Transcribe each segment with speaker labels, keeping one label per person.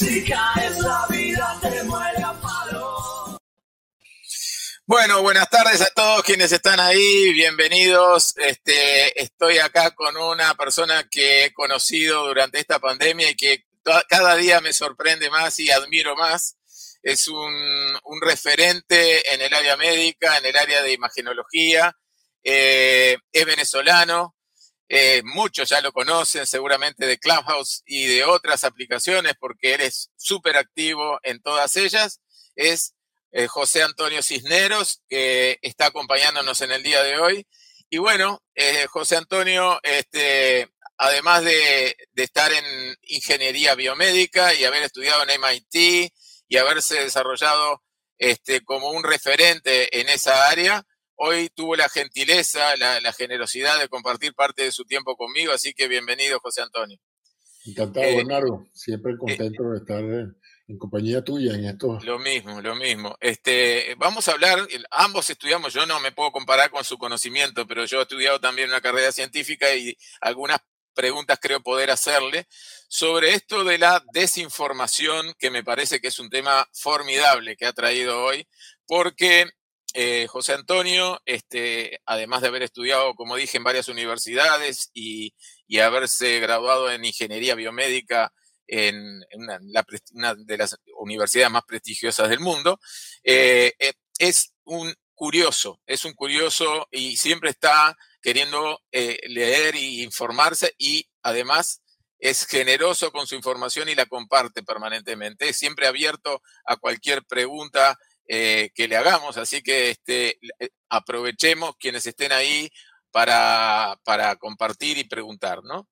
Speaker 1: música es la vida, te muere a palo.
Speaker 2: Bueno, buenas tardes a todos quienes están ahí, bienvenidos. Este, estoy acá con una persona que he conocido durante esta pandemia y que cada día me sorprende más y admiro más. Es un, un referente en el área médica, en el área de imagenología. Eh, es venezolano, eh, muchos ya lo conocen seguramente de Clubhouse y de otras aplicaciones porque él es súper activo en todas ellas. Es eh, José Antonio Cisneros, que está acompañándonos en el día de hoy. Y bueno, eh, José Antonio, este, además de, de, estar en ingeniería biomédica y haber estudiado en MIT y haberse desarrollado este, como un referente en esa área, Hoy tuvo la gentileza, la, generosidad de compartir parte de su tiempo conmigo, así que bienvenido, José Antonio.
Speaker 3: Encantado, eh, Bernardo. Siempre eh, contento de estar en compañía tuya en esto.
Speaker 2: Lo mismo, lo mismo. Este, vamos a hablar, ambos estudiamos, yo no me puedo comparar con su conocimiento, pero yo he estudiado también una carrera científica y algunas preguntas creo poder hacerle sobre esto de la desinformación, que me parece que es un tema formidable que ha traído hoy, porque eh, José Antonio, este, además de haber estudiado, como dije, en varias universidades y, haberse graduado en ingeniería biomédica en, una, de las universidades más prestigiosas del mundo, eh, eh, es un curioso, es un curioso y siempre está queriendo leer e informarse y además es generoso con su información y la comparte permanentemente. Es siempre abierto a cualquier pregunta eh, que le hagamos. Así que este, eh, aprovechemos quienes estén ahí para, para compartir y preguntar, ¿no?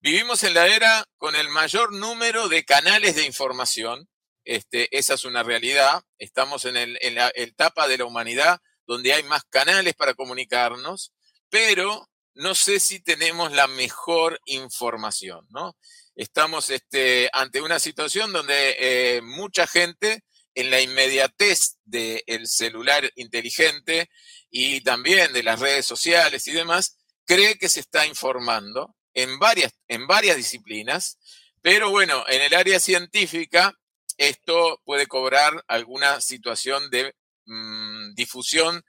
Speaker 2: Vivimos en la era con el mayor número de canales de información. Este, esa es una realidad. Estamos en, el, en la etapa de la humanidad donde hay más canales para comunicarnos, pero no sé si tenemos la mejor información, ¿no? Estamos este, ante una situación donde eh, mucha gente en la inmediatez del celular inteligente y también de las redes sociales y demás, cree que se está informando en varias, en varias disciplinas, pero bueno, en el área científica esto puede cobrar alguna situación de mm, difusión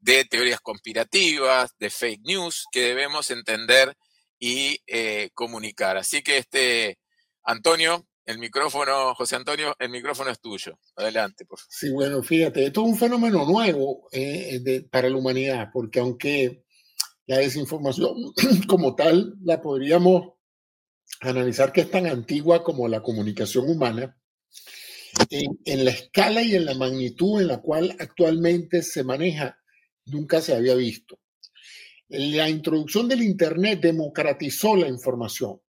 Speaker 2: de teorías conspirativas, de fake news, que debemos entender y eh, comunicar. Así que este, Antonio, el micrófono, José Antonio, el micrófono es tuyo. Adelante, por favor.
Speaker 3: Sí, bueno, fíjate, esto es un fenómeno nuevo eh, para la humanidad, porque aunque la desinformación como tal la podríamos analizar que es tan antigua como la comunicación humana, en, en, la escala y en la magnitud en la cual actualmente se maneja, nunca se había visto. La introducción del Internet democratizó la información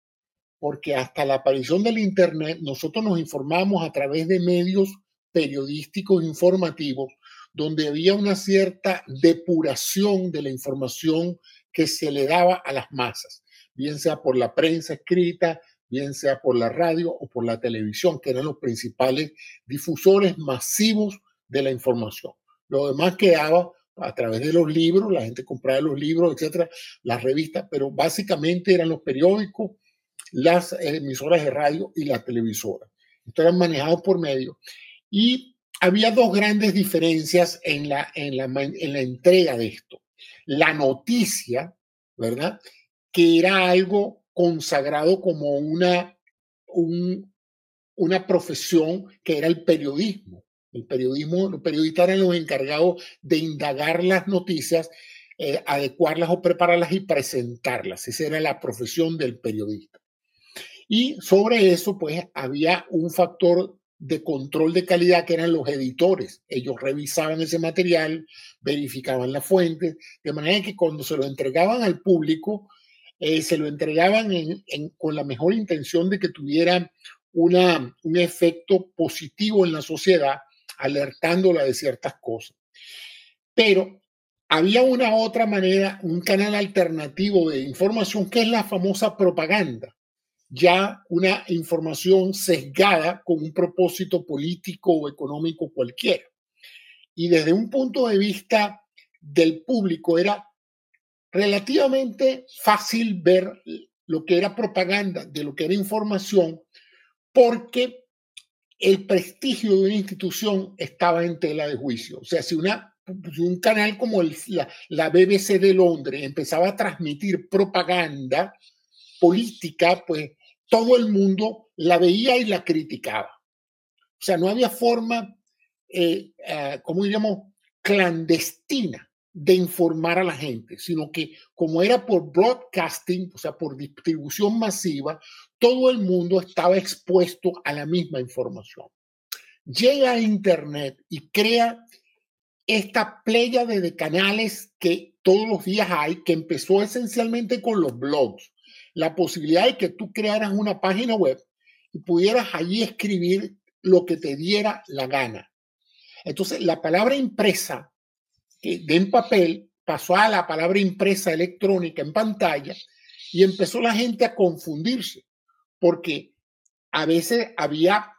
Speaker 3: porque hasta la aparición del Internet nosotros nos informamos a través de medios periodísticos informativos donde había una cierta depuración de la información que se le daba a las masas, bien sea por la prensa escrita, bien sea por la radio o por la televisión, que eran los principales difusores masivos de la información. Lo demás quedaba a través de los libros, la gente compraba los libros, etcétera, las revistas, pero básicamente eran los periódicos, las emisoras de radio y la televisora. Esto eran manejados por medio. Y había dos grandes diferencias en la, en la, en la entrega de esto. La noticia, ¿verdad? Que era algo consagrado como una, un, una profesión que era el periodismo. El periodismo, los periodistas eran los encargados de indagar las noticias, eh, adecuarlas o prepararlas y presentarlas. Esa era la profesión del periodista. Y sobre eso, pues había un factor de control de calidad que eran los editores. Ellos revisaban ese material, verificaban las fuentes, de manera que cuando se lo entregaban al público, eh, se lo entregaban con la mejor intención de que tuviera un efecto positivo en la sociedad, alertándola de ciertas cosas. Pero había una otra manera, un canal alternativo de información que es la famosa propaganda ya una información sesgada con un propósito político o económico cualquiera. Y desde un punto de vista del público era relativamente fácil ver lo que era propaganda, de lo que era información, porque el prestigio de una institución estaba en tela de juicio. O sea, si una un canal como el, la, la, BBC de Londres empezaba a transmitir propaganda política, pues todo el mundo la veía y la criticaba. O sea, no había forma, eh, uh, como diríamos, clandestina de informar a la gente, sino que como era por broadcasting, o sea, por distribución masiva, todo el mundo estaba expuesto a la misma información. Llega a Internet y crea esta playa de canales que todos los días hay, que empezó esencialmente con los blogs. La posibilidad de que tú crearas una página web y pudieras allí escribir lo que te diera la gana. Entonces, la palabra impresa, que de en papel, pasó a la palabra impresa electrónica en pantalla y empezó la gente a confundirse, porque a veces había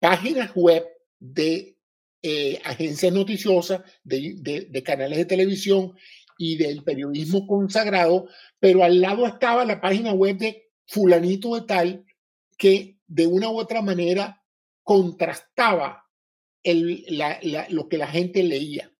Speaker 3: páginas web de eh, agencias noticiosas, de, canales de televisión y del periodismo consagrado, pero al lado estaba la página web de fulanito de tal que de una u otra manera contrastaba el, la, la, lo que la gente leía.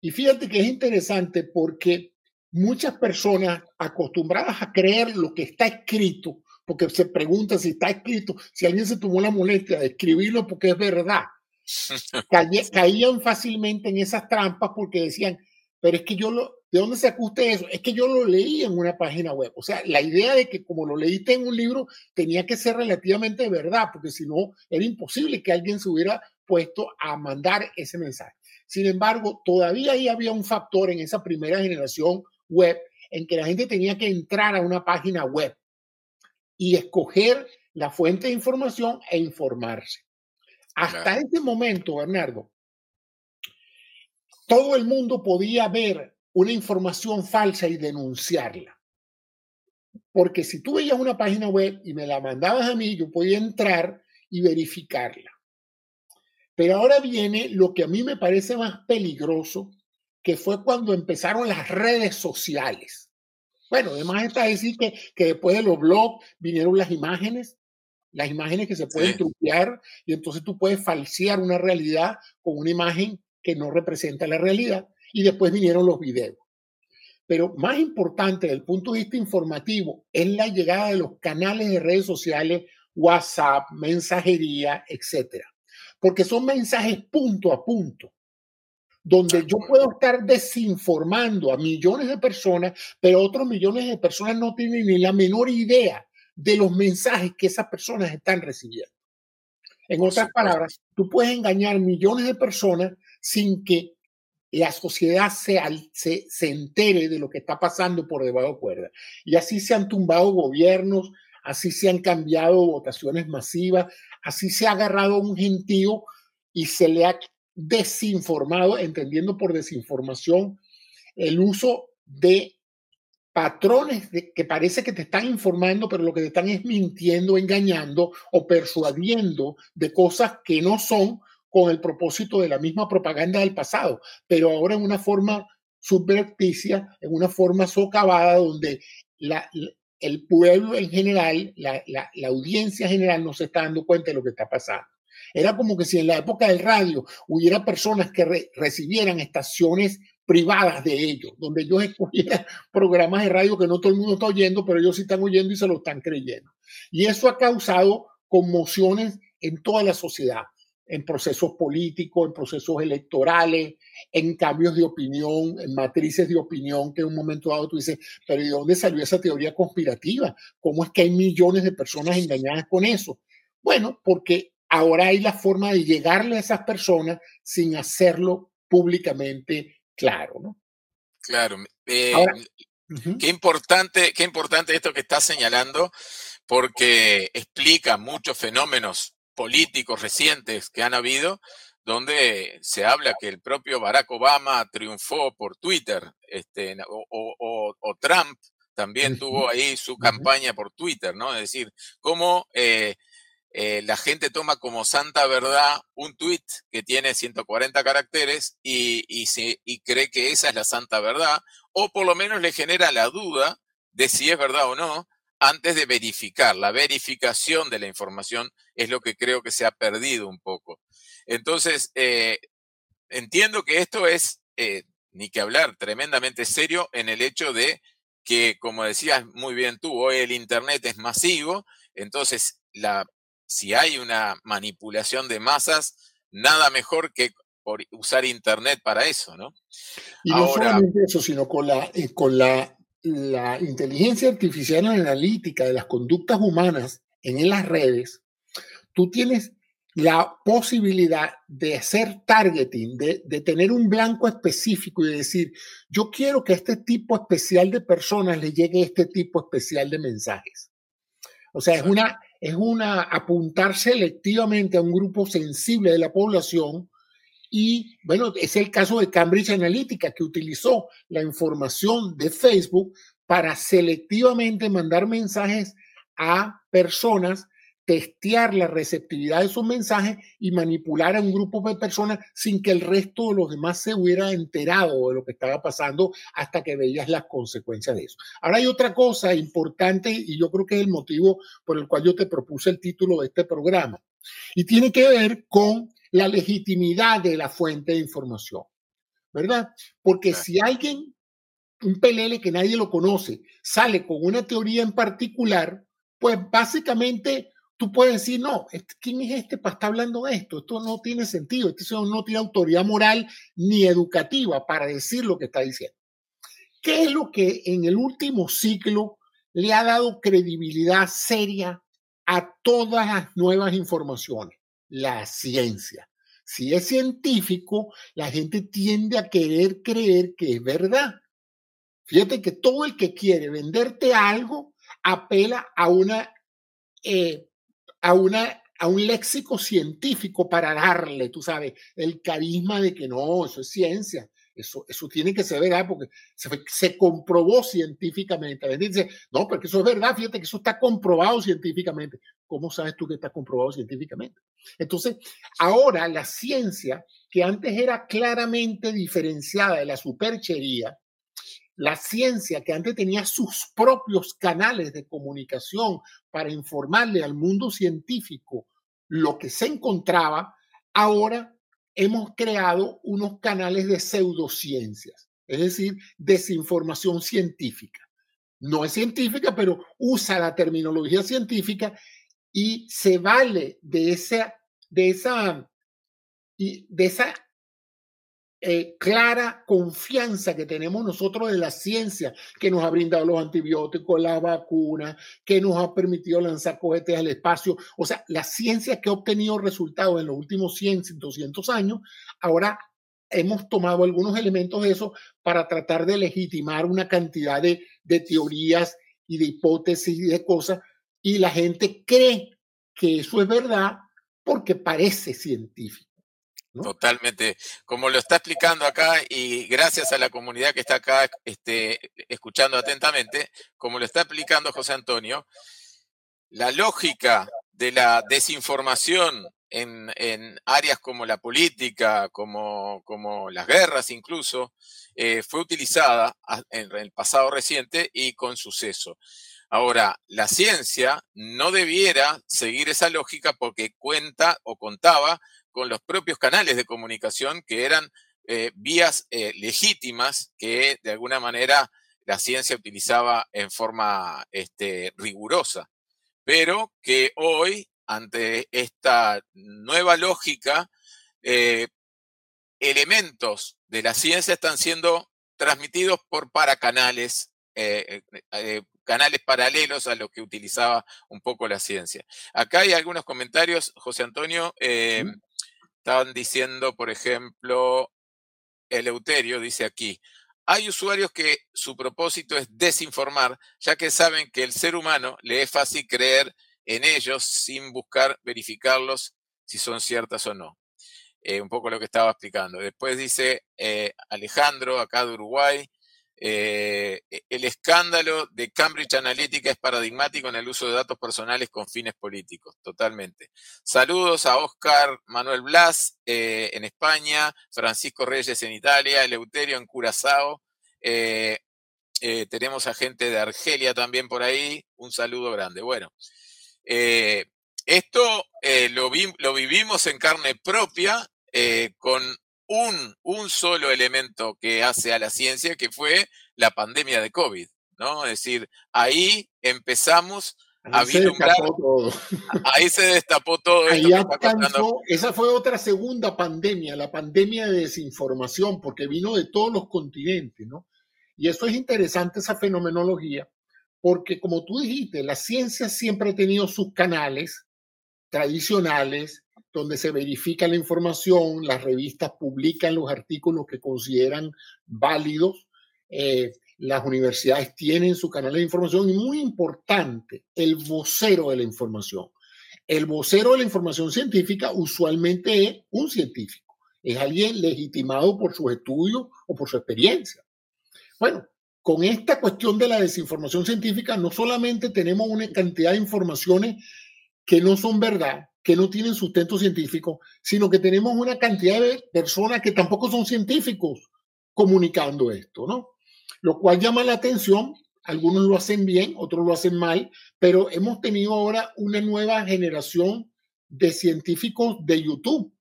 Speaker 3: Y fíjate que es interesante porque muchas personas acostumbradas a creer lo que está escrito, porque se pregunta si está escrito, si alguien se tomó la molestia de escribirlo porque es verdad, caían fácilmente en esas trampas porque decían, pero es que yo lo, ¿de dónde sacó usted eso? Es que yo lo leí en una página web. O sea, la idea de que como lo leíste en un libro tenía que ser relativamente verdad, porque si no, era imposible que alguien se hubiera puesto a mandar ese mensaje. Sin embargo, todavía ahí había un factor en esa primera generación web en que la gente tenía que entrar a una página web y escoger la fuente de información e informarse. Hasta ese momento, Bernardo, todo el mundo podía ver una información falsa y denunciarla. Porque si tú veías una página web y me la mandabas a mí, yo podía entrar y verificarla. Pero ahora viene lo que a mí me parece más peligroso, que fue cuando empezaron las redes sociales. Bueno, además está decir que, que después de los blogs vinieron las imágenes, las imágenes que se pueden truquear y entonces tú puedes falsear una realidad con una imagen que no representa la realidad y después vinieron los videos. Pero más importante desde el punto de vista informativo es la llegada de los canales de redes sociales, WhatsApp, mensajería, etcétera. Porque son mensajes punto a punto, donde yo puedo estar desinformando a millones de personas, pero otros millones de personas no tienen ni la menor idea de los mensajes que esas personas están recibiendo. En otras palabras, tú puedes engañar millones de personas sin que la sociedad se, se, se, entere de lo que está pasando por debajo de cuerda. Y así se han tumbado gobiernos, así se han cambiado votaciones masivas, así se ha agarrado un gentío y se le ha desinformado, entendiendo por desinformación el uso de patrones que parece que te están informando, pero lo que te están es mintiendo, engañando o persuadiendo de cosas que no son con el propósito de la misma propaganda del pasado, pero ahora en una forma subverticia, en una forma socavada donde el pueblo en general, la, audiencia general no se está dando cuenta de lo que está pasando. Era como que si en la época del radio hubiera personas que re, recibieran estaciones privadas de ellos, donde ellos escogieran programas de radio que no todo el mundo está oyendo, pero ellos sí están oyendo y se lo están creyendo. Y eso ha causado conmociones en toda la sociedad, en procesos políticos, en procesos electorales, en cambios de opinión, en matrices de opinión, que en un momento dado tú dices, pero ¿de dónde salió esa teoría conspirativa? ¿Cómo es que hay millones de personas engañadas con eso? Bueno, porque ahora hay la forma de llegarle a esas personas sin hacerlo públicamente claro, ¿no?
Speaker 2: Claro. Eh, Ahora, uh -huh. qué, importante, qué importante esto que estás señalando, porque explica muchos fenómenos políticos recientes que han habido, donde se habla que el propio Barack Obama triunfó por Twitter, este, o, o, o Trump también tuvo ahí su campaña por Twitter, ¿no? Es decir, cómo eh, eh, la gente toma como santa verdad un tweet que tiene 140 caracteres y, y, se, y, cree que esa es la santa verdad, o por lo menos le genera la duda de si es verdad o no antes de verificar. La verificación de la información es lo que creo que se ha perdido un poco. Entonces, eh, entiendo que esto es, eh, ni que hablar, tremendamente serio en el hecho de que, como decías muy bien tú, hoy el Internet es masivo, entonces la, si hay una manipulación de masas, nada mejor que por usar Internet para eso, ¿no?
Speaker 3: Y no solamente eso, sino con la, eh, con la, la inteligencia artificial analítica de las conductas humanas en las redes, tú tienes la posibilidad de hacer targeting, de, de, tener un blanco específico y decir, yo quiero que este tipo especial de personas le llegue este tipo especial de mensajes. O sea, es una, es una apuntar selectivamente a un grupo sensible de la población y bueno, es el caso de Cambridge Analytica que utilizó la información de Facebook para selectivamente mandar mensajes a personas testear la receptividad de sus mensajes y manipular a un grupo de personas sin que el resto de los demás se hubiera enterado de lo que estaba pasando hasta que veías las consecuencias de eso. Ahora hay otra cosa importante y yo creo que es el motivo por el cual yo te propuse el título de este programa y tiene que ver con la legitimidad de la fuente de información, ¿verdad? Porque si alguien, un pelele que nadie lo conoce, sale con una teoría en particular, pues básicamente tú puedes decir, no, ¿quién es este para estar hablando de esto? Esto no tiene sentido, este señor no tiene autoridad moral ni educativa para decir lo que está diciendo. ¿Qué es lo que en el último ciclo le ha dado credibilidad seria a todas las nuevas informaciones? La ciencia. Si es científico, la gente tiende a querer creer que es verdad. Fíjate que todo el que quiere venderte algo apela a una eh, a, una, a un léxico científico para darle, tú sabes, el carisma de que no, eso es ciencia. Eso, eso tiene que ser verdad porque se, comprobó científicamente. La gente dice, no, porque eso es verdad, fíjate que eso está comprobado científicamente. ¿Cómo sabes tú que está comprobado científicamente? Entonces, ahora la ciencia, que antes era claramente diferenciada de la superchería, la ciencia que antes tenía sus propios canales de comunicación para informarle al mundo científico lo que se encontraba, ahora hemos creado unos canales de pseudociencias, es decir, desinformación científica. No es científica, pero usa la terminología científica y se vale de esa, de esa, de esa eh, clara confianza que tenemos nosotros de la ciencia que nos ha brindado los antibióticos, la vacuna, que nos ha permitido lanzar cohetes al espacio. O sea, la ciencia que ha obtenido resultados en los últimos 100, 200 años, ahora hemos tomado algunos elementos de eso para tratar de legitimar una cantidad de, de teorías y de hipótesis y de cosas, y la gente cree que eso es verdad porque parece científico.
Speaker 2: Totalmente. Como lo está explicando acá, y gracias a la comunidad que está acá este, escuchando atentamente, como lo está explicando José Antonio, la lógica de la desinformación en, áreas como la política, como, las guerras incluso, eh, fue utilizada en el pasado reciente y con suceso. Ahora, la ciencia no debiera seguir esa lógica porque cuenta o contaba con los propios canales de comunicación que eran eh, vías eh, legítimas que de alguna manera la ciencia utilizaba en forma este, rigurosa, pero que hoy, ante esta nueva lógica, eh, elementos de la ciencia están siendo transmitidos por paracanales, canales paralelos a los que utilizaba un poco la ciencia. Acá hay algunos comentarios, José Antonio. Estaban diciendo, por ejemplo, Eleuterio dice aquí, hay usuarios que su propósito es desinformar, ya que saben que el ser humano le es fácil creer en ellos sin buscar verificarlos si son ciertas o no. Eh, un poco lo que estaba explicando. Después dice eh, Alejandro, acá de Uruguay, eh, e, el escándalo de Cambridge Analytica es paradigmático en el uso de datos personales con fines políticos, totalmente. Saludos a Oscar Manuel Blas eh, en España, Francisco Reyes en Italia, Eleuterio en Curazao. Eh, tenemos a gente de Argelia también por ahí. Un saludo grande. Bueno, esto lo, vivimos en carne propia con un, un solo elemento que hace a la ciencia, que fue la pandemia de COVID. ¿no? Es decir, ahí empezamos
Speaker 3: a vislumbrar. Todo.
Speaker 2: Ahí se destapó todo.
Speaker 3: esa fue otra segunda pandemia, la pandemia de desinformación, porque vino de todos los continentes, ¿no? Y eso es interesante, esa fenomenología, porque como tú dijiste, la ciencia siempre ha tenido sus canales tradicionales, donde se verifica la información, las revistas publican los artículos que consideran válidos, eh, las universidades tienen su canal de información y muy importante, el vocero de la información. El vocero de la información científica usualmente es un científico, es alguien legitimado por sus estudios o por su experiencia. Bueno, con esta cuestión de la desinformación científica, no solamente tenemos una cantidad de informaciones que no son verdad, que no tienen sustento científico, sino que tenemos una cantidad de personas que tampoco son científicos comunicando esto, ¿no? lo cual llama la atención. Algunos lo hacen bien, otros lo hacen mal, pero hemos tenido ahora una nueva generación de científicos de YouTube.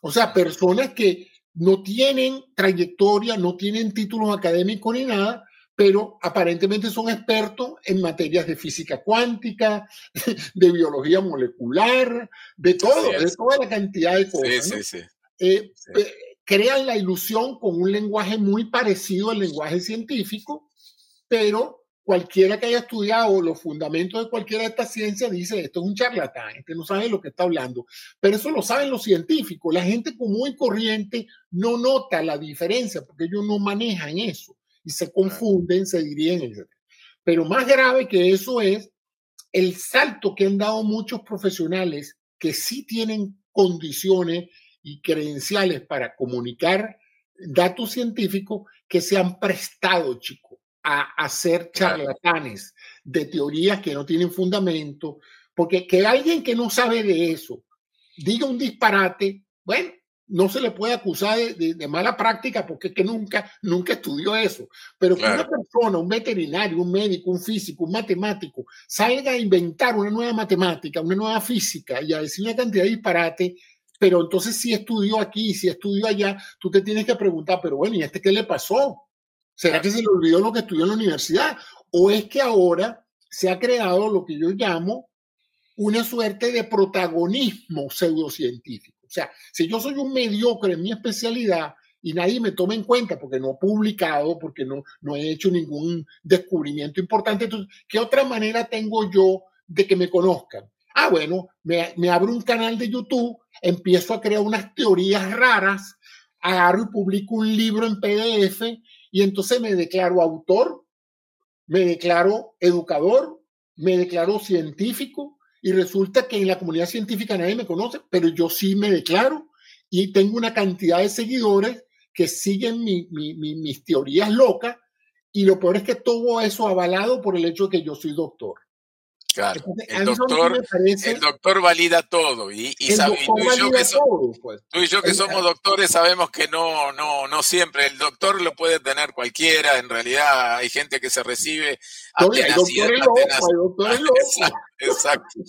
Speaker 3: O sea, personas que no tienen trayectoria, no tienen títulos académicos ni nada, pero aparentemente son expertos en materias de física cuántica, de biología molecular, de todo, de toda la cantidad de cosas. Sí, sí, sí. Eh, eh, crean la ilusión con un lenguaje muy parecido al lenguaje científico, pero cualquiera que haya estudiado los fundamentos de cualquiera de estas ciencias dice, esto es un charlatán, este no sabe lo que está hablando. Pero eso lo saben los científicos. La gente común y corriente no nota la diferencia porque ellos no manejan eso y se confunden, se dirían, Pero más grave que eso es el salto que han dado muchos profesionales que sí tienen condiciones y credenciales para comunicar datos científicos que se han prestado, chico, a hacer charlatanes de teorías que no tienen fundamento, porque que alguien que no sabe de eso diga un disparate, bueno, no se le puede acusar de, mala práctica porque es que nunca, nunca estudió eso. Pero que una persona, un veterinario, un médico, un físico, un matemático, salga a inventar una nueva matemática, una nueva física y a decir una cantidad de disparate, pero entonces si estudió aquí, si estudió allá, tú te tienes que preguntar, pero bueno, ¿y este qué le pasó? ¿Será que se le olvidó lo que estudió en la universidad? ¿O es que ahora se ha creado lo que yo llamo una suerte de protagonismo pseudocientífico? O sea, si yo soy un mediocre en mi especialidad y nadie me toma en cuenta porque no he publicado, porque no, no he hecho ningún descubrimiento importante, ¿qué otra manera tengo yo de que me conozcan? Ah, bueno, me, me abro un canal de YouTube empiezo a crear unas teorías raras, agarro y publico un libro en PDF y entonces me declaro autor, me declaro educador, me declaro científico y resulta que en la comunidad científica nadie me conoce, pero yo sí me declaro y tengo una cantidad de seguidores que siguen mis teorías locas y lo peor es que todo eso avalado por el hecho de que yo soy doctor.
Speaker 2: Claro, el doctor, el doctor valida todo y, y, tú, y yo que pues. tú, y yo que somos doctores sabemos que no, no, no siempre el doctor lo puede tener cualquiera, en realidad hay gente que se recibe
Speaker 3: Exacto,
Speaker 2: exacto.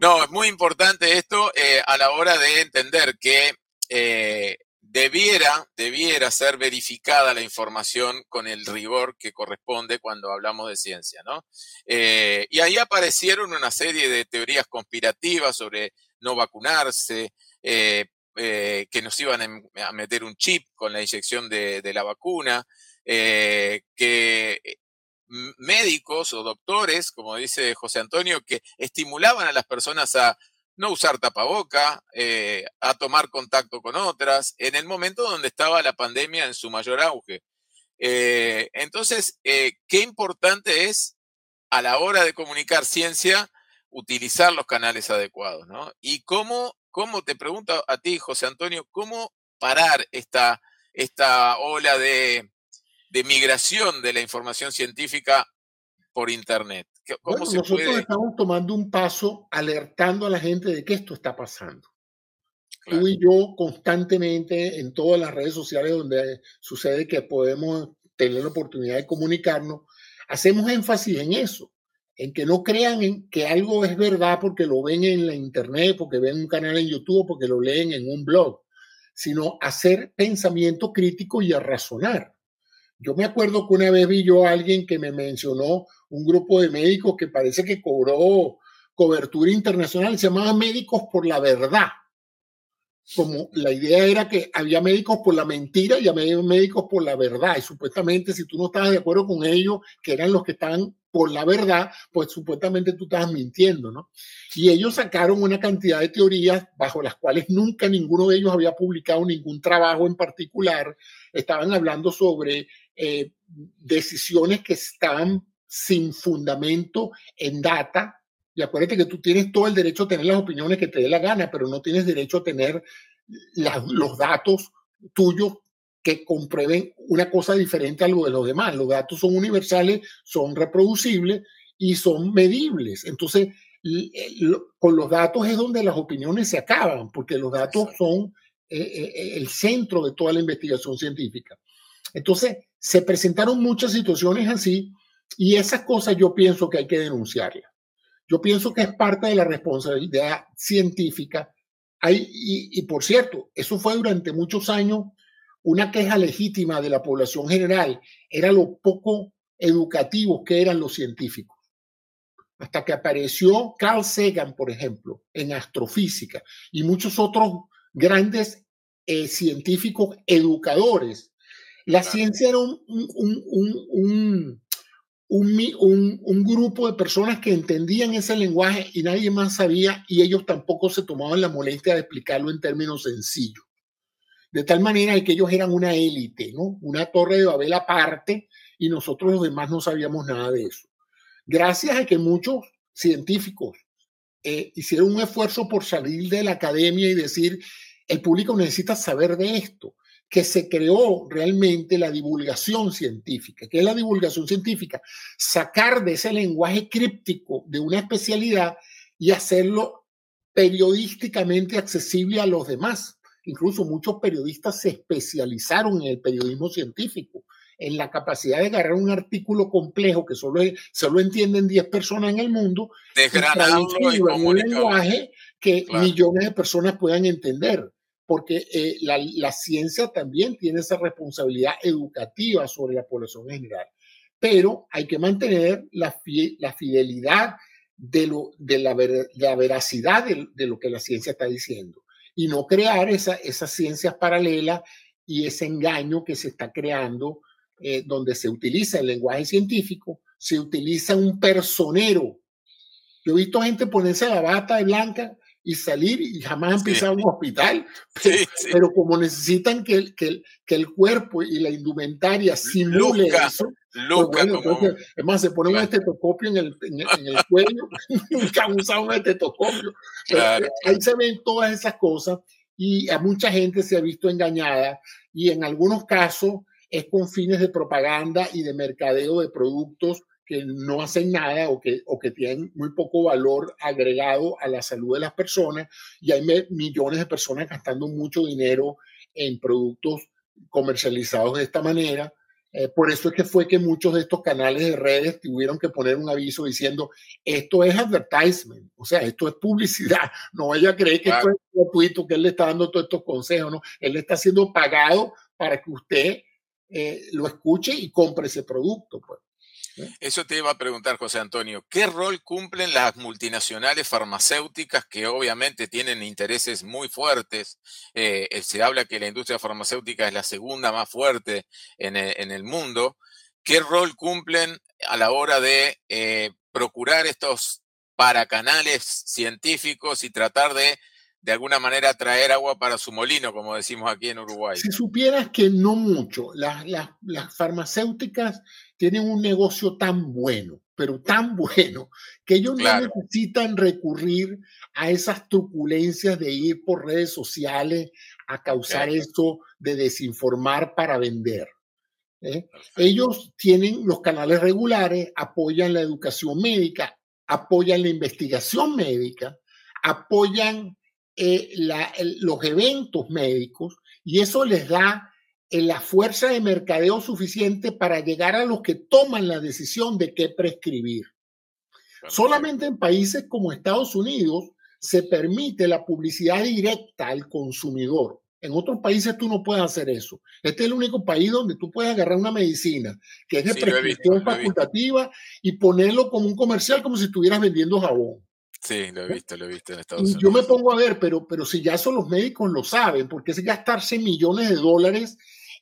Speaker 2: No, es muy importante esto eh, a la hora de entender que eh, debiera, debiera ser verificada la información con el rigor que corresponde cuando hablamos de ciencia, ¿no? Eh, y ahí aparecieron una serie de teorías conspirativas sobre no vacunarse, eh, eh, que nos iban a meter un chip con la inyección de la vacuna, que médicos o doctores, como dice José Antonio, que estimulaban a las personas a no usar tapaboca, eh, a tomar contacto con otras, en el momento donde estaba la pandemia en su mayor auge. Eh, entonces, eh, qué importante es a la hora de comunicar ciencia utilizar los canales adecuados, ¿no? Y cómo, cómo te pregunto a ti, José Antonio, cómo parar esta, esta ola de, de migración de la información científica por Internet
Speaker 3: nosotros estamos tomando un paso alertando a la gente de que esto está pasando. Tú y yo constantemente en todas las redes sociales donde sucede que podemos tener la oportunidad de comunicarnos, hacemos énfasis en eso, en que no crean en que algo es verdad porque lo ven en la internet, porque ven un canal en YouTube, porque lo leen en un blog, sino hacer pensamiento crítico y a razonar. Yo me acuerdo que una vez vi yo a alguien que me mencionó un grupo de médicos que parece que cobró cobertura internacional, se llamaba Médicos por la Verdad como la idea era que había médicos por la mentira y había médicos por la verdad. Y supuestamente si tú no estabas de acuerdo con ellos, que eran los que estaban por la verdad, pues supuestamente tú estabas mintiendo, ¿no? Y ellos sacaron una cantidad de teorías bajo las cuales nunca ninguno de ellos había publicado ningún trabajo en particular. Estaban hablando sobre eh, decisiones que estaban sin fundamento en data, y acuérdate que tú tienes todo el derecho a tener las opiniones que te dé la gana, pero no tienes derecho a tener los datos tuyos que comprueben una cosa diferente a lo de los demás. Los datos son universales, son reproducibles y son medibles. Entonces, con los datos es donde las opiniones se acaban, porque los datos son eh, eh, el centro de toda la investigación científica. Entonces, se presentaron muchas situaciones así y esas cosas yo pienso que hay que denunciarlas. Yo pienso que es parte de la responsabilidad científica. Hay, y, por cierto, eso fue durante muchos años una queja legítima de la población general, era lo poco educativos que eran los científicos. Hasta que apareció Carl Sagan, por ejemplo, en astrofísica, y muchos otros grandes eh, científicos educadores. La ciencia era un, un grupo de personas que entendían ese lenguaje y nadie más sabía y ellos tampoco se tomaban la molestia de explicarlo en términos sencillos. De tal manera que ellos eran una élite, ¿no? Una torre de Babel aparte y nosotros los demás no sabíamos nada de eso. Gracias a que muchos científicos eh, hicieron un esfuerzo por salir de la academia y decir, el público necesita saber de esto que se creó realmente la divulgación científica. ¿Qué es la divulgación científica? Sacar de ese lenguaje críptico de una especialidad y hacerlo periodísticamente accesible a los demás. Incluso muchos periodistas se especializaron en el periodismo científico, en la capacidad de agarrar un artículo complejo que solo, solo entienden 10 personas en el mundo,
Speaker 2: y
Speaker 3: en un lenguaje que millones de personas puedan entender porque eh, la, ciencia también tiene esa responsabilidad educativa sobre la población en general. Pero hay que mantener la, fidelidad de, la veracidad de, lo que la ciencia está diciendo y no crear esa, esas ciencias paralelas y ese engaño que se está creando eh, donde se utiliza el lenguaje científico, se utiliza un personero. Yo he visto gente ponerse la bata de blanca y salir y jamás empezar un hospital, pero, como necesitan que el, que, el, que el cuerpo y la indumentaria simule eso, pues es más, se pone un estetoscopio en el, en, el cuello, nunca han usado un estetoscopio. Eh, ahí se ven todas esas cosas y a mucha gente se ha visto engañada y en algunos casos es con fines de propaganda y de mercadeo de productos que no hacen nada o que, o que tienen muy poco valor agregado a la salud de las personas y hay millones de personas gastando mucho dinero en productos comercializados de esta manera. Eh, por eso es que fue que muchos de estos canales de redes tuvieron que poner un aviso diciendo, esto es advertisement, o sea, esto es publicidad, no vaya a creer que esto es gratuito, que él le está dando todos estos consejos, no, él le está siendo pagado para que usted eh, lo escuche y compre ese producto. Pues.
Speaker 2: Eso te iba a preguntar, José Antonio. ¿Qué rol cumplen las multinacionales farmacéuticas que obviamente tienen intereses muy fuertes? Eh, eh, se habla que la industria farmacéutica es la segunda más fuerte en e, el, mundo. ¿Qué rol cumplen a la hora de eh, procurar estos paracanales científicos y tratar de de alguna manera traer agua para su molino, como decimos aquí en Uruguay.
Speaker 3: Si supieras que no mucho, las, las, farmacéuticas tienen un negocio tan bueno, pero tan bueno, que ellos no necesitan recurrir a esas truculencias de ir por redes sociales a causar esto de desinformar para vender. ¿eh? Ellos tienen los canales regulares, apoyan la educación médica, apoyan la investigación médica, apoyan eh, los eventos médicos y eso les da en la fuerza de mercadeo suficiente para llegar a los que toman la decisión de qué prescribir. Solamente en países como Estados Unidos se permite la publicidad directa al consumidor. En otros países tú no puedes hacer eso. Este es el único país donde tú puedes agarrar una medicina que es de prescripción facultativa y ponerlo como un comercial como si estuvieras vendiendo jabón.
Speaker 2: Sí, lo he visto, lo he visto en Estados Unidos.
Speaker 3: Yo me pongo a ver, pero, pero si ya son los médicos lo saben, porque es gastarse millones de dólares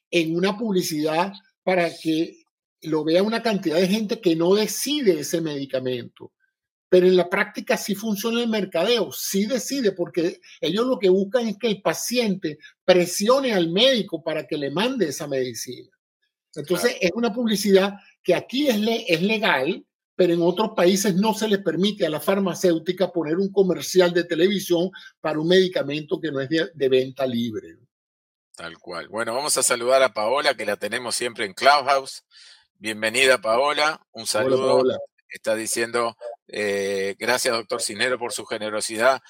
Speaker 3: en una publicidad para que lo vea una cantidad de gente que no decide ese medicamento. Pero en la práctica sí funciona el mercadeo, sí decide, porque ellos lo que buscan es que el paciente presione al médico para que le mande esa medicina. Entonces es una publicidad que aquí es, es legal, pero en otros países no se le permite a la farmacéutica poner un comercial de televisión para un medicamento que no es de, venta libre.
Speaker 2: Tal cual. Bueno, vamos a saludar a Paola, que la tenemos siempre en Clubhouse. Bienvenida, Paola. Un saludo. Está diciendo, eh, gracias, doctor Cinero, por su generosidad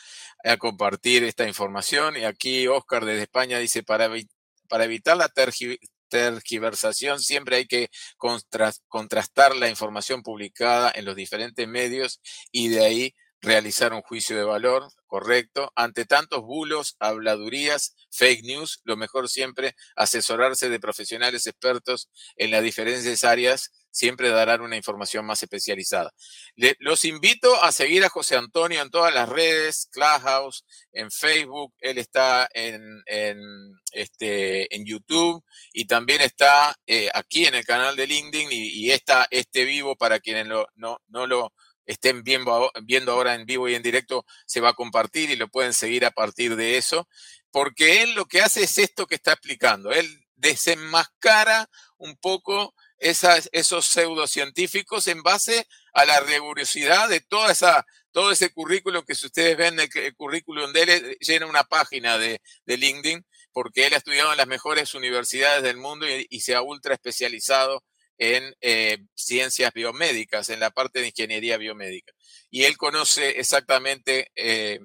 Speaker 2: a compartir esta información. Y aquí Oscar desde España dice, para, para evitar la tergiversación siempre hay que contrastar la información publicada en los diferentes medios y de ahí realizar un juicio de valor correcto. Ante tantos bulos, habladurías, fake news, lo mejor siempre asesorarse de profesionales expertos en las diferentes áreas siempre darán una información más especializada. los invito a seguir a José Antonio en todas las redes, Clubhouse, en Facebook, él está en, este, en YouTube y también está eh, aquí en el canal de LinkedIn y, está este vivo para quienes no, no lo estén viendo, viendo ahora en vivo y en directo, se va a compartir y lo pueden seguir a partir de eso, porque él lo que hace es esto que está explicando, él desenmascara un poco esas, esos pseudocientíficos en base a la rigurosidad de toda esa, todo ese currículum que si ustedes ven el, currículum de él eh, llena una página de, de, LinkedIn porque él ha estudiado en las mejores universidades del mundo y, y se ha ultra especializado en eh, ciencias biomédicas, en la parte de ingeniería biomédica. Y él conoce exactamente eh,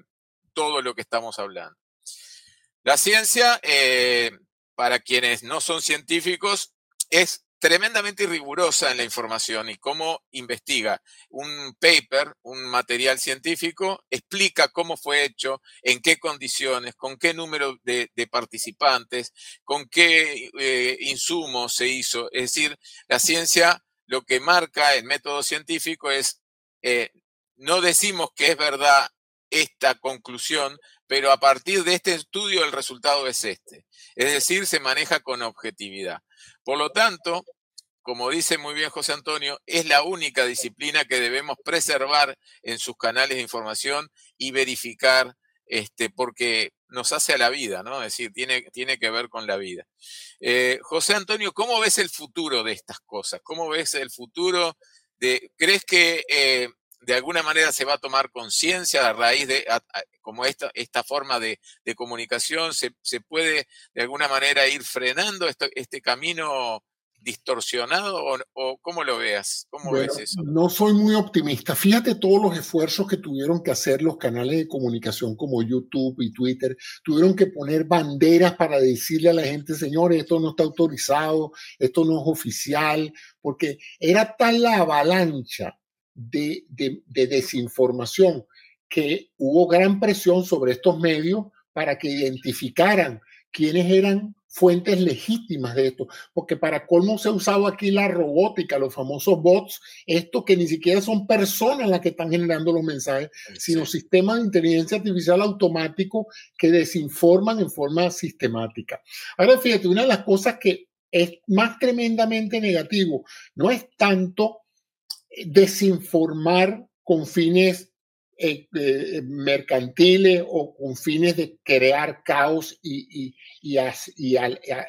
Speaker 2: todo lo que estamos hablando. La ciencia, para quienes no son científicos, es tremendamente rigurosa en la información y cómo investiga. Un paper, un material científico, explica cómo fue hecho, en qué condiciones, con qué número de, participantes, con qué eh, insumos se hizo. Es decir, la ciencia lo que marca el método científico es, eh, no decimos que es verdad esta conclusión, pero a partir de este estudio el resultado es este. Es decir, se maneja con objetividad. Por lo tanto, como dice muy bien José Antonio, es la única disciplina que debemos preservar en sus canales de información y verificar, este, porque nos hace a la vida, ¿no? Es decir, tiene, tiene que ver con la vida. Eh, José Antonio, ¿cómo ves el futuro de estas cosas? ¿Cómo ves el futuro de, crees que eh, de alguna manera se va a tomar conciencia a raíz de, como esta, esta forma de, comunicación, se, puede de alguna manera ir frenando este camino distorsionado o, cómo lo veas? ¿Cómo ves eso?
Speaker 3: No soy muy optimista. Fíjate todos los esfuerzos que tuvieron que hacer los canales de comunicación como YouTube y Twitter. Tuvieron que poner banderas para decirle a la gente, señores, esto no está autorizado, esto no es oficial, porque era tal la avalancha de, de desinformación que hubo gran presión sobre estos medios para que identificaran quiénes eran fuentes legítimas de esto, porque para colmo se ha usado aquí la robótica, los famosos bots, esto que ni siquiera son personas las que están generando los mensajes, sino sistemas de inteligencia artificial automático que desinforman en forma sistemática. Ahora fíjate, una de las cosas que es más tremendamente negativo no es tanto desinformar con fines eh, eh, mercantiles o con fines de crear caos y, y, y,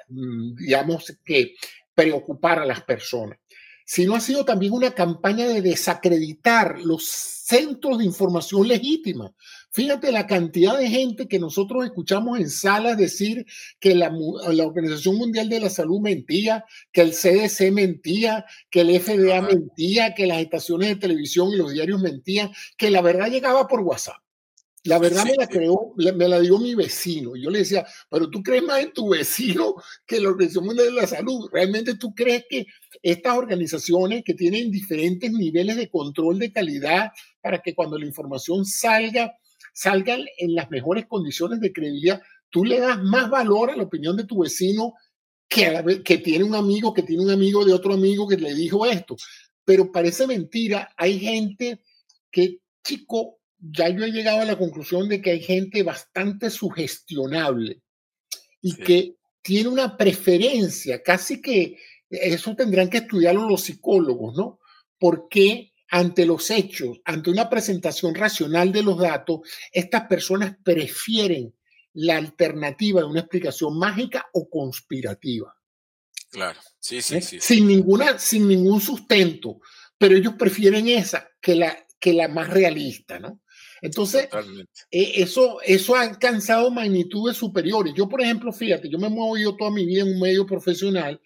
Speaker 3: mm, digamos que preocupar a las personas, sino ha sido también una campaña de desacreditar los centros de información legítima. Fíjate la cantidad de gente que nosotros escuchamos en salas decir que la, Organización Mundial de la Salud mentía, que el CDC mentía, que el FDA mentía, que las estaciones de televisión y los diarios mentían, que la verdad llegaba por WhatsApp. La verdad me la creó, me la dio mi vecino. Yo le decía, pero tú crees más en tu vecino que la Organización Mundial de la Salud. ¿Realmente tú crees que estas organizaciones que tienen diferentes niveles de control de calidad para que cuando la información salga, salgan en las mejores condiciones de credibilidad, tú le das más valor a la opinión de tu vecino que, que tiene un amigo, que tiene un amigo de otro amigo que le dijo esto. Pero parece mentira, hay gente que, chico, ya yo he llegado a la conclusión de que hay gente bastante sugestionable y que tiene una preferencia, casi que eso tendrán que estudiarlo los psicólogos, ¿no? Porque ante los hechos, ante una presentación racional de los datos, estas personas prefieren la alternativa de una explicación mágica o conspirativa.
Speaker 2: Claro, sí, sí, ¿Eh? sí.
Speaker 3: Sin, ninguna, sin ningún sustento, pero ellos prefieren esa que la, que la más realista, ¿no? Entonces, eh, eso, eso ha alcanzado magnitudes superiores. Yo, por ejemplo, fíjate, yo me he movido toda mi vida en un medio profesional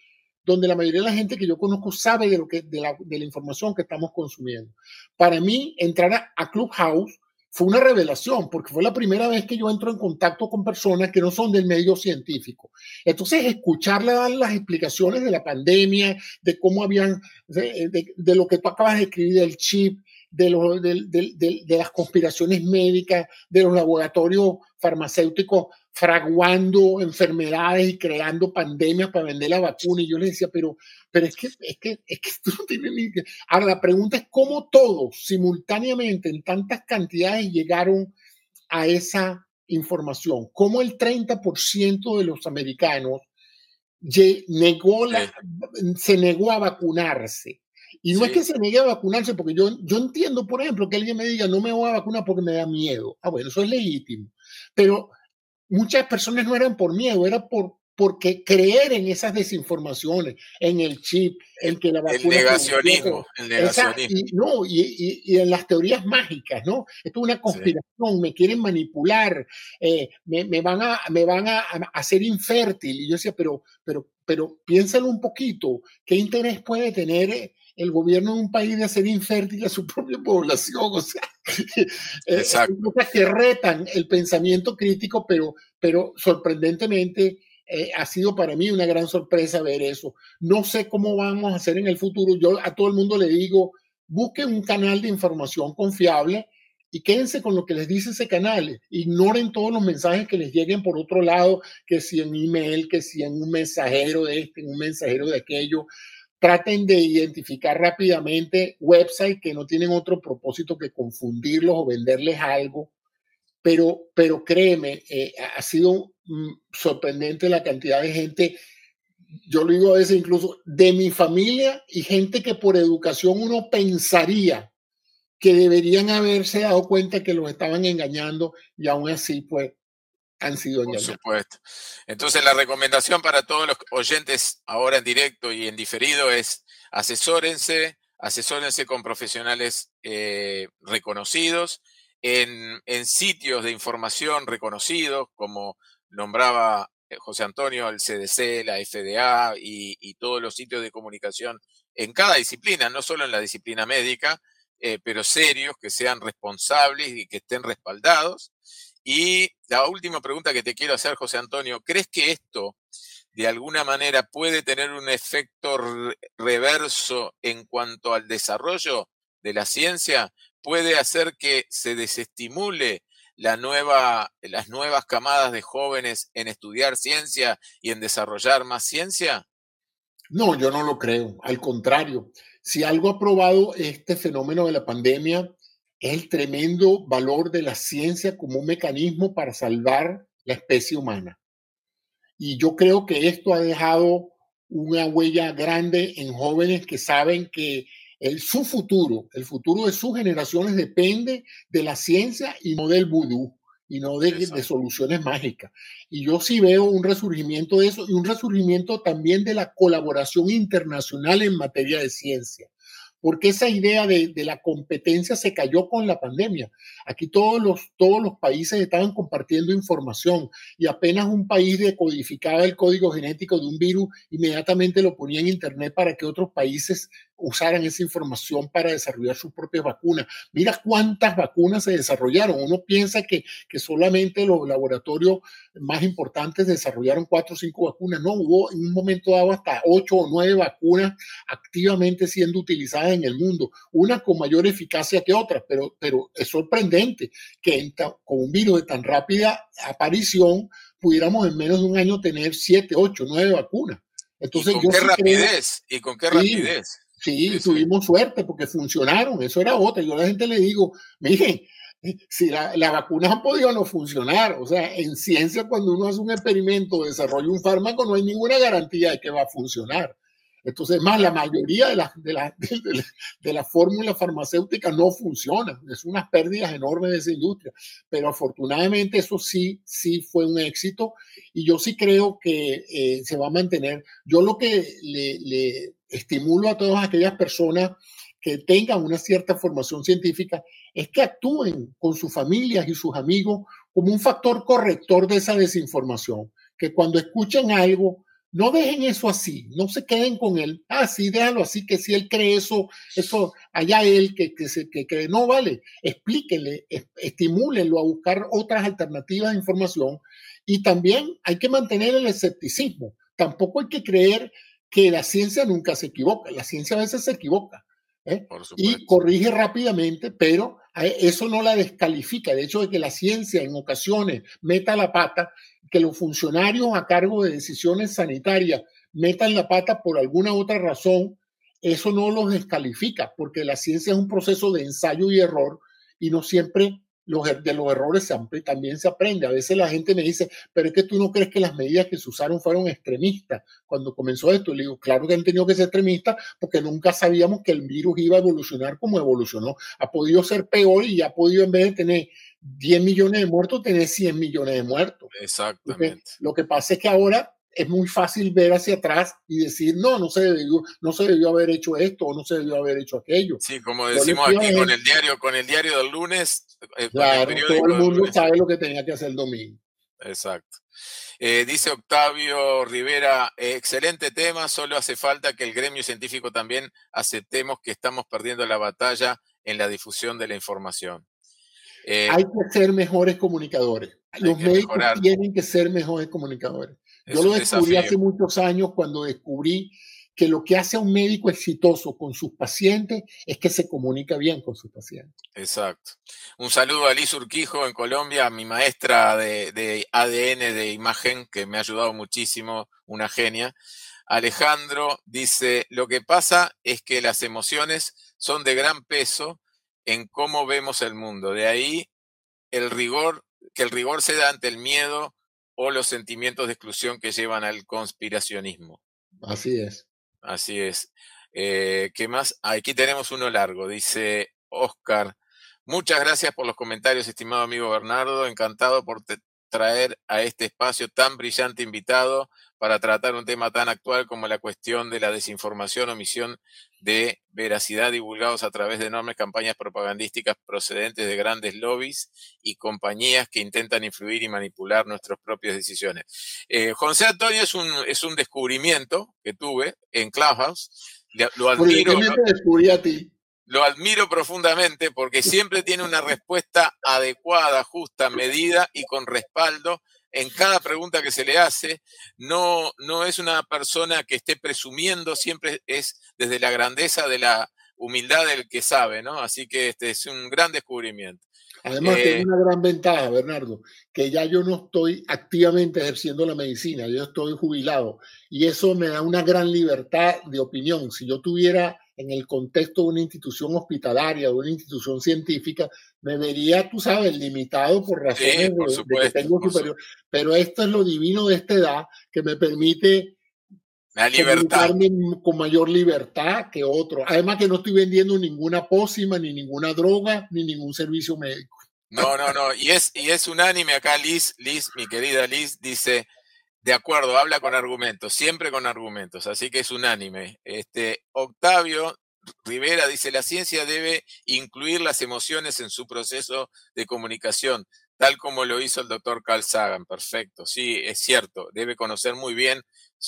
Speaker 3: donde la mayoría de la gente que yo conozco sabe de, lo que, de, la, de la información que estamos consumiendo. Para mí, entrar a, a Clubhouse fue una revelación, porque fue la primera vez que yo entro en contacto con personas que no son del medio científico. Entonces, escucharle dar las explicaciones de la pandemia, de cómo habían, de, de, lo que tú acabas de escribir del chip, de, lo, de, de, las conspiraciones médicas, de los laboratorios farmacéuticos fraguando enfermedades y creando pandemias para vender la vacuna. Y yo le decía, pero, pero es que, es que, es que tú no tienes ni que... Ahora, la pregunta es cómo todos simultáneamente en tantas cantidades llegaron a esa información. ¿Cómo el 30% de los americanos negó la, se negó a vacunarse? Y no es que se niegue a vacunarse, porque yo, yo entiendo, por ejemplo, que alguien me diga, no me voy a vacunar porque me da miedo. Ah, bueno, eso es legítimo. Pero muchas personas no eran por miedo, era por porque creer en esas desinformaciones, en el chip, en que la vacuna...
Speaker 2: El negacionismo, el negacionismo.
Speaker 3: y, no, y, y, en las teorías mágicas, ¿no? Esto es una conspiración, me quieren manipular, eh, me, me, van a, me van a, a, hacer infértil. Y yo decía, pero, pero, pero piénsalo un poquito, ¿qué interés puede tener el gobierno de un país de hacer infértil a su propia población, o sea, eh, cosas que retan el pensamiento crítico, pero, pero sorprendentemente eh, ha sido para mí una gran sorpresa ver eso. No sé cómo vamos a hacer en el futuro. Yo a todo el mundo le digo, busquen un canal de información confiable y quédense con lo que les dice ese canal. Ignoren todos los mensajes que les lleguen por otro lado, que si en email, que si en un mensajero de este, en un mensajero de aquello traten de identificar rápidamente websites que no tienen otro propósito que confundirlos o venderles algo. Pero, pero créeme, eh, ha sido mm, sorprendente la cantidad de gente, yo lo digo a veces incluso, de mi familia y gente que por educación uno pensaría que deberían haberse dado cuenta que los estaban engañando y aún así pues han sido
Speaker 2: Por supuesto. Entonces, la recomendación para todos los oyentes ahora en directo y en diferido es asesórense, asesórense con profesionales eh, reconocidos, en, en, sitios de información reconocidos, como nombraba eh, José Antonio, el CDC, la FDA y, y, todos los sitios de comunicación en cada disciplina, no solo en la disciplina médica, eh, pero serios, que sean responsables y que estén respaldados. Y la última pregunta que te quiero hacer, José Antonio, ¿crees que esto de alguna manera puede tener un efecto reverso en cuanto al desarrollo de la ciencia? ¿Puede hacer que se desestimule la nueva, las nuevas camadas de jóvenes en estudiar ciencia y en desarrollar más ciencia?
Speaker 3: No, yo no lo creo. Al contrario, si algo ha probado este fenómeno de la pandemia es el tremendo valor de la ciencia como un mecanismo para salvar la especie humana. Y yo creo que esto ha dejado una huella grande en jóvenes que saben que el, su futuro, el futuro de sus generaciones depende de la ciencia y no del vudú y no de, de, soluciones mágicas. Y yo sí veo un resurgimiento de eso y un resurgimiento también de la colaboración internacional en materia de ciencia porque esa idea de, la competencia se cayó con la pandemia. Aquí todos los, países estaban compartiendo información y apenas un país decodificaba el código genético de un virus, inmediatamente lo ponía en Internet para que otros países usaran esa información para desarrollar sus propias vacunas. Mira cuántas vacunas se desarrollaron. Uno piensa que, que solamente los laboratorios más importantes desarrollaron cuatro o cinco vacunas. No, hubo en un momento dado hasta ocho o nueve vacunas activamente siendo utilizadas en el mundo, unas con mayor eficacia que otras, pero, pero es sorprendente que con un virus de tan rápida aparición pudiéramos en menos de un año tener siete, ocho, nueve vacunas.
Speaker 2: Entonces, ¿Y con qué rapidez? ¿Y con qué rapidez?
Speaker 3: Sí, tuvimos suerte porque funcionaron, eso era otra. Yo a la gente le digo, miren, si las la vacunas han podido no funcionar, o sea, en ciencia cuando uno hace un experimento, desarrolla un fármaco, no hay ninguna garantía de que va a funcionar. Entonces, más la mayoría de las de la, de, la, fórmulas farmacéuticas no funcionan. Es unas pérdidas enormes de esa industria. Pero afortunadamente eso sí, sí fue un éxito y yo sí creo que eh, se va a mantener. Yo lo que le, le estimulo a todas aquellas personas que tengan una cierta formación científica es que actúen con sus familias y sus amigos como un factor corrector de esa desinformación. Que cuando escuchen algo, no dejen eso así, no se queden con él. Ah, sí, déjalo así, que si él cree eso, eso, allá él que, que, se, que cree. No, vale, explíquenle, estimúlenlo a buscar otras alternativas de información. Y también hay que mantener el escepticismo. Tampoco hay que creer que la ciencia nunca se equivoca. La ciencia a veces se equivoca. ¿eh? y corrige rápidamente, pero eso no la descalifica. El hecho de que la ciencia en ocasiones meta la pata, que los funcionarios a cargo de decisiones sanitarias metan la pata por alguna otra razón, eso no los descalifica, porque la ciencia es un proceso de ensayo y error y no siempre los, er, de los errores también se aprende. A veces la gente me dice, pero es que tú no crees que las medidas que se usaron fueron extremistas cuando comenzó esto. Le digo, claro que han tenido que ser extremistas porque nunca sabíamos que el virus iba a evolucionar como evolucionó. Ha podido ser peor y ha podido en vez de tener 10 millones de muertos, tener 100 millones de muertos.
Speaker 2: Exactamente.
Speaker 3: lo que pasa es que ahora es muy fácil ver hacia atrás y decir, no, no se debió, no se debió haber hecho esto o no se debió haber hecho aquello.
Speaker 2: Sí, como decimos aquí con el diario, con el diario del lunes.
Speaker 3: Eh, claro, todo el mundo sabe lo que tenía que hacer el domingo.
Speaker 2: Exacto. Eh, dice Octavio Rivera, excelente tema, solo hace falta que el gremio científico también aceptemos que estamos perdiendo la batalla en la difusión de la información.
Speaker 3: Eh, hay que ser mejores comunicadores. Los médicos tienen que ser mejores comunicadores. Yo lo descubrí hace muchos años cuando descubrí que lo que hace a un médico exitoso con sus pacientes es que se comunica bien con sus pacientes.
Speaker 2: Exacto. Un saludo a Liz Urquijo en Colombia, mi maestra de, de, ADN de imagen, que me ha ayudado muchísimo, una genia. Alejandro dice, lo que pasa es que las emociones son de gran peso en cómo vemos el mundo. De ahí el rigor, que el rigor se da ante el miedo o los sentimientos de exclusión que llevan al conspiracionismo.
Speaker 3: Así es.
Speaker 2: Así es. Eh, ¿Qué más? Aquí tenemos uno largo. Dice Oscar. Muchas gracias por los comentarios, estimado amigo Bernardo. Encantado por traer a este espacio tan brillante invitado para tratar un tema tan actual como la cuestión de la desinformación o misión de veracidad divulgados a través de enormes campañas propagandísticas procedentes de grandes lobbies y compañías que intentan influir y manipular nuestras propias decisiones. Eh, José Antonio es un, es un descubrimiento que tuve en Clubhouse. Lo admiro.
Speaker 3: descubrí a ti?
Speaker 2: Lo admiro profundamente porque siempre tiene una respuesta adecuada, justa, medida y con respaldo en cada pregunta que se le hace, no, no es una persona que esté presumiendo, siempre es desde la grandeza de la humildad del que sabe, ¿no? Así que este es un gran descubrimiento.
Speaker 3: Además, tiene eh, una gran ventaja, Bernardo, que ya yo no estoy activamente ejerciendo la medicina, yo estoy jubilado y eso me da una gran libertad de opinión. Si yo tuviera en el contexto de una institución hospitalaria, de una institución científica, me vería, tú sabes, limitado por razones de, que tengo superior. Pero esto es lo divino de esta edad que me permite
Speaker 2: la libertad.
Speaker 3: con mayor libertad que otro. Además que no estoy vendiendo ninguna pócima, ni ninguna droga, ni ningún servicio médico.
Speaker 2: No, no, no. Y es, y es unánime acá, Liz, Liz, mi querida Liz, dice, de acuerdo, habla con argumentos, siempre con argumentos, así que es unánime. Este, Octavio Rivera dice, la ciencia debe incluir las emociones en su proceso de comunicación, tal como lo hizo el doctor Carl Sagan. Perfecto, sí, es cierto, debe conocer muy bien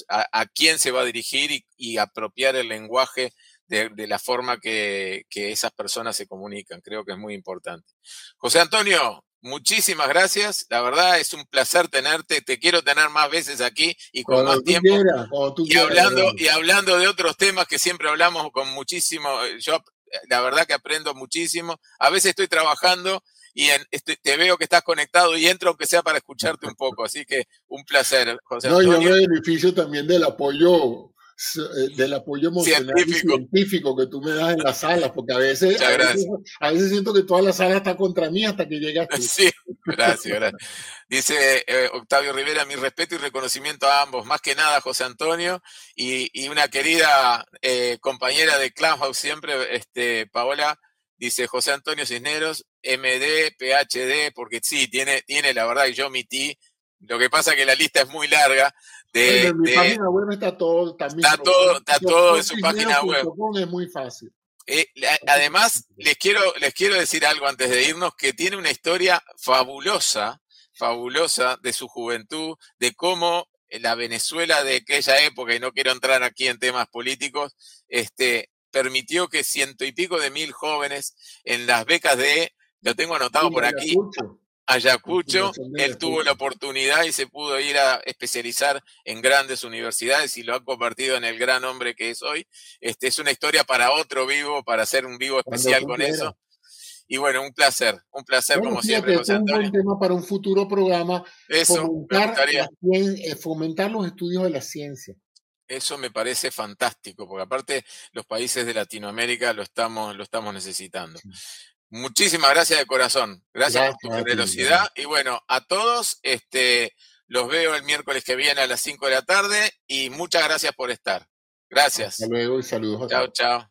Speaker 2: a, quién se va a dirigir y, apropiar el lenguaje de, la forma que, que, esas personas se comunican. Creo que es muy importante. José Antonio, muchísimas gracias. La verdad es un placer tenerte. Te quiero tener más veces aquí y con más tiempo. y, hablando, y hablando de otros temas que siempre hablamos con muchísimo. Yo la verdad que aprendo muchísimo. A veces estoy trabajando y este, te veo que estás conectado y entro aunque sea para escucharte un poco. Así que un placer, José
Speaker 3: Antonio. No, yo me beneficio también del apoyo eh, del apoyo emocional científico. y científico que tú me das en las salas, porque a veces, a veces, siento que toda la sala está contra mí hasta que llegas
Speaker 2: Sí, gracias, gracias. Dice eh, Octavio Rivera, mi respeto y reconocimiento a ambos, más que nada José Antonio y, y una querida eh, compañera de Clubhouse siempre, este, Paola, dice José Antonio Cisneros, MD, PhD, porque sí, tiene, tiene la verdad que yo omití lo que pasa es que la lista es muy larga. De,
Speaker 3: en mi página web está todo también.
Speaker 2: Está todo, está todo en su página web.
Speaker 3: Es muy fácil.
Speaker 2: Eh, además, les quiero, les quiero decir algo antes de irnos, que tiene una historia fabulosa, fabulosa de su juventud, de cómo la Venezuela de aquella época, y no quiero entrar aquí en temas políticos, este, permitió que ciento y pico de mil jóvenes en las becas de, lo tengo anotado por aquí, Ayacucho, él tuvo la oportunidad y se pudo ir a especializar en grandes universidades y lo ha convertido en el gran hombre que es hoy. Este es una historia para otro vivo, para hacer un vivo especial con eso. Y bueno, un placer, un placer como siempre.
Speaker 3: Es un buen tema para un futuro programa.
Speaker 2: Eso,
Speaker 3: fomentar, eh, fomentar los estudios de la ciencia.
Speaker 2: Eso me parece fantástico, porque aparte los países de Latinoamérica lo estamos, lo estamos necesitando. Muchísimas gracias de corazón. Gracias, por tu generosidad. Y bueno, a todos, este, los veo el miércoles que viene a las 5 de la tarde y muchas gracias por estar. Gracias.
Speaker 3: Hasta luego y saludos.
Speaker 2: Chao, chao.